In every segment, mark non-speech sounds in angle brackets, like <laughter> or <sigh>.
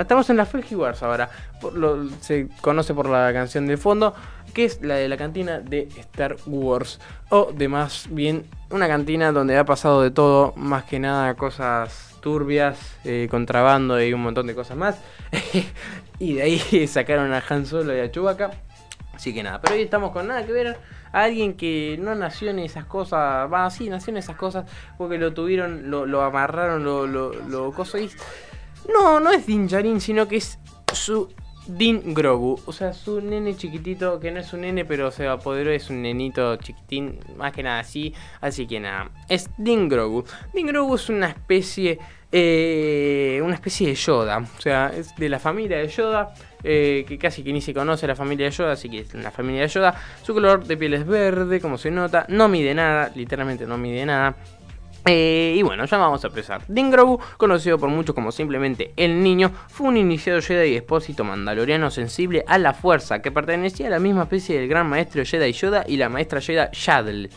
Estamos en la Fuji Wars ahora. se conoce por la canción de fondo, que es la de la cantina de Star Wars. O de más bien una cantina donde ha pasado de todo, más que nada cosas turbias, eh, contrabando y un montón de cosas más. <laughs> y de ahí <laughs> sacaron a Han Solo y a Chewbacca. Así que nada, pero hoy estamos con nada que ver. Alguien que no nació en esas cosas, va, sí, nació en esas cosas porque lo tuvieron, lo, amarraron, lo, lo, No, no es Din Djarin, sino que es su Din Grogu. O sea, su nene chiquitito, que no es un nene, pero se apoderó, es un nenito chiquitín, más que nada así. Así que nada, es Din Grogu. Din Grogu es una especie, eh, una especie de Yoda. O sea, es de la familia de Yoda. Eh, que casi que ni se conoce la familia de Yoda, así que es la familia de Yoda. Su color de piel es verde, como se nota, no mide nada, literalmente no mide nada. Eh, y bueno, ya vamos a empezar. Din Grogu, conocido por muchos como simplemente el niño, fue un iniciado Jedi y expósito mandaloriano sensible a la fuerza, que pertenecía a la misma especie del gran maestro Jedi Yoda y la maestra Jedi Yaddle.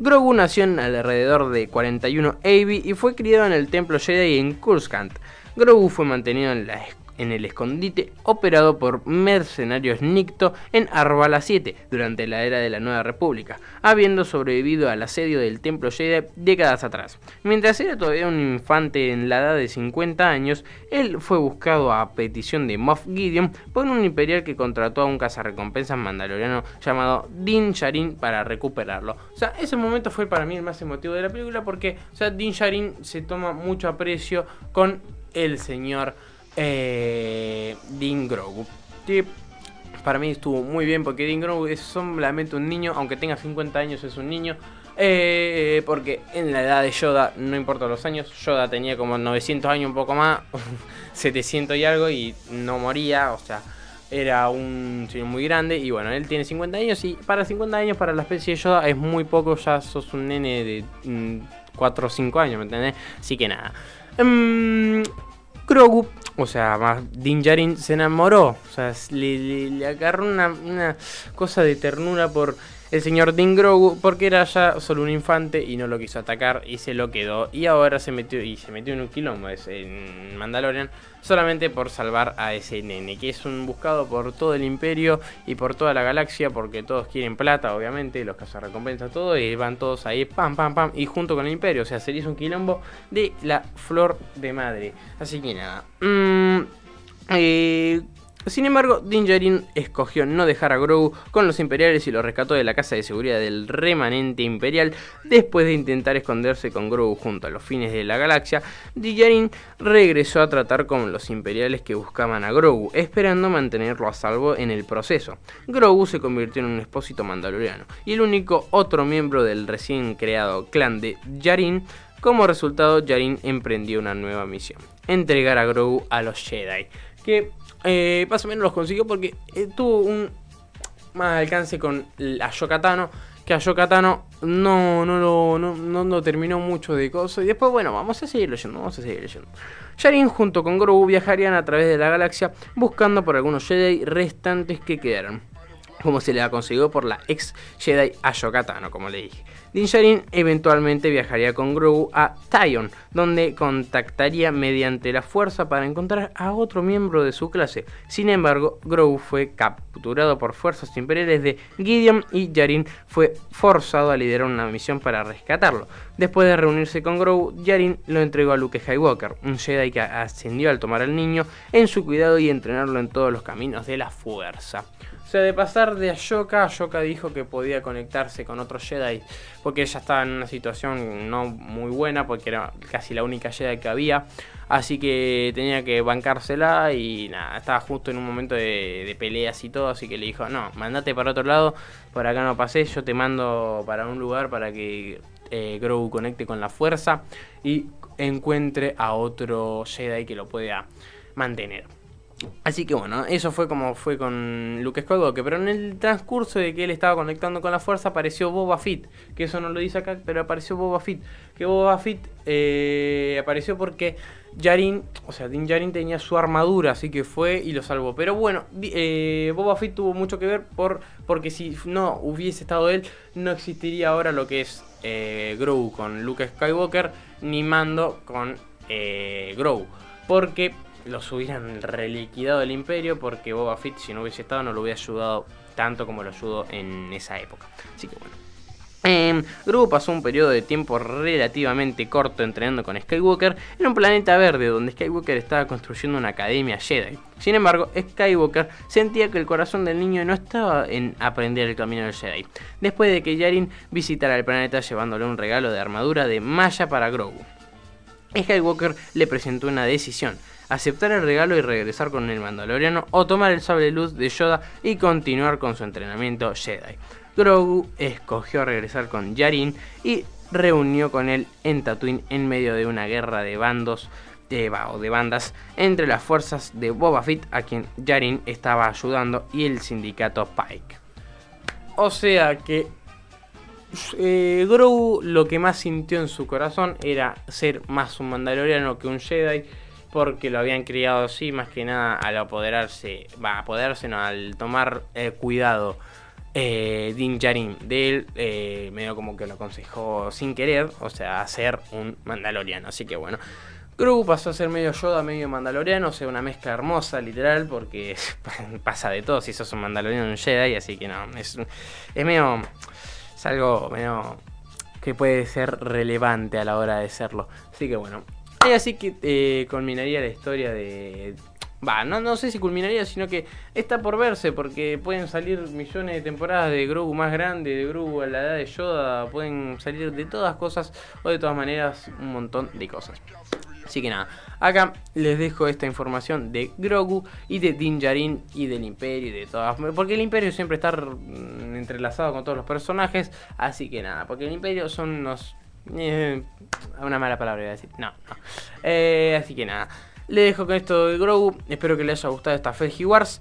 Grogu nació en alrededor de 41 AB y fue criado en el templo Jedi en Coruscant. Grogu fue mantenido en la en el escondite operado por mercenarios Nicto en Arbala 7 durante la era de la Nueva República, habiendo sobrevivido al asedio del Templo Jedi décadas atrás. Mientras era todavía un infante en la edad de 50 años, él fue buscado a petición de Moff Gideon por un imperial que contrató a un cazarrecompensas mandaloriano llamado Din Djarin para recuperarlo. O sea, ese momento fue para mí el más emotivo de la película porque, o sea, Din Djarin se toma mucho aprecio con el señor eh, Dean Grogu. Para mí estuvo muy bien porque Dean Grogu es solamente un niño, aunque tenga 50 años es un niño. Eh, porque en la edad de Yoda, no importa los años, Yoda tenía como 900 años, un poco más, <laughs> 700 y algo, y no moría, o sea, era un señor muy grande. Y bueno, él tiene 50 años, y para 50 años, para la especie de Yoda, es muy poco, ya sos un nene de 4 mm, o 5 años, ¿me entendés? Así que nada. Um, Grogu o sea, más Din Djarin se enamoró. O sea, le, agarró una, cosa de ternura por el señor Din Grogu porque era ya solo un infante y no lo quiso atacar y se lo quedó. Y ahora se metió y se metió en un quilombo en Mandalorian solamente por salvar a ese nene que es un buscado por todo el imperio y por toda la galaxia porque todos quieren plata obviamente los cazarrecompensas todo y van todos ahí pam pam pam y junto con el imperio. O sea sería un quilombo de la flor de madre. Así que nada mmm, eh, sin embargo, Din Djarin escogió no dejar a Grogu con los imperiales y lo rescató de la casa de seguridad del remanente imperial después de intentar esconderse con Grogu junto a los fines de la galaxia. Din Djarin regresó a tratar con los imperiales que buscaban a Grogu, esperando mantenerlo a salvo en el proceso. Grogu se convirtió en un expósito mandaloriano y el único otro miembro del recién creado clan de Djarin como resultado, Djarin emprendió una nueva misión, entregar a Grogu a los Jedi, que eh, más o menos los consiguió porque eh, tuvo un más alcance con a Yokatano. Que a Yokatano no, no, lo, no, no, terminó mucho de cosas. Y después, bueno, vamos a seguir leyendo, vamos a seguir leyendo. Yarin junto con Grogu viajarían a través de la galaxia buscando por algunos Jedi restantes que quedaron. Como se le ha conseguido por la ex Jedi Ashokatano, como le dije. Din Djarin eventualmente viajaría con Grogu a Tyon, donde contactaría mediante la fuerza para encontrar a otro miembro de su clase. Sin embargo, Grogu fue capturado por fuerzas imperiales de Gideon y Djarin fue forzado a liderar una misión para rescatarlo. Después de reunirse con Grogu, Djarin lo entregó a Luke Skywalker, un Jedi que ascendió al tomar al niño en su cuidado y entrenarlo en todos los caminos de la fuerza. O sea, de pasar de Ashoka, Ashoka dijo que podía conectarse con otros Jedi porque ella estaba en una situación no muy buena porque era casi la única Jedi que había. Así que tenía que bancársela y nada, estaba justo en un momento de, peleas y todo, así que le dijo, no, mandate para otro lado, por acá no pasé, yo te mando para un lugar para que eh, Grogu conecte con la fuerza y encuentre a otro Jedi que lo pueda mantener. Así que bueno, eso fue como fue con Luke Skywalker. Pero en el transcurso de que él estaba conectando con la fuerza apareció Boba Fett. Que eso no lo dice acá, pero apareció Boba Fett. Que Boba Fett eh, apareció porque Yarin, o sea, Din Yarin tenía su armadura, así que fue y lo salvó. Pero bueno, eh, Boba Fett tuvo mucho que ver por, porque si no hubiese estado él, no existiría ahora lo que es eh, Grogu con Luke Skywalker, ni Mando con Grogu. Porque los hubieran reliquidado el imperio porque Boba Fett si no hubiese estado no lo hubiera ayudado tanto como lo ayudó en esa época. Así que bueno. Eh, Grogu pasó un periodo de tiempo relativamente corto entrenando con Skywalker en un planeta verde donde Skywalker estaba construyendo una academia Jedi. Sin embargo, Skywalker sentía que el corazón del niño no estaba en aprender el camino del Jedi. Después de que Yarin visitara el planeta llevándole un regalo de armadura de malla para Grogu. Skywalker le presentó una decisión, aceptar el regalo y regresar con el Mandaloriano o tomar el sable luz de Yoda y continuar con su entrenamiento Jedi. Grogu escogió regresar con Yarin y reunió con él en Tatooine en medio de una guerra de bandos de, o de bandas entre las fuerzas de Boba Fett a quien Yarin estaba ayudando y el sindicato Pike. O sea que eh, Grogu lo que más sintió en su corazón era ser más un mandaloriano que un Jedi porque lo habían criado así más que nada al apoderarse, va apoderarse no, al tomar eh, cuidado eh, Din de él, eh, medio como que lo aconsejó sin querer, o sea, a ser un mandaloriano. Así que bueno, Grogu pasó a ser medio Yoda, medio mandaloriano, o sea, una mezcla hermosa, literal, porque <laughs> pasa de todo si sos un mandaloriano un Jedi, así que no, es medio, algo medio que puede ser relevante a la hora de serlo. Así que bueno, y así que eh, culminaría la historia de Va, no, no sé si culminaría, sino que está por verse, porque pueden salir millones de temporadas de Grogu más grande, de Grogu a la edad de Yoda, pueden salir de todas cosas, o de todas maneras, un montón de cosas. Así que nada, acá les dejo esta información de Grogu y de Din Djarin y del Imperio y de todas. Porque el Imperio siempre está entrelazado con todos los personajes. Así que nada, porque el Imperio son unos. Eh, una mala palabra voy a decir. No, no. Eh, así que nada. Le dejo con esto de Grogu. Espero que les haya gustado esta Felgi Wars.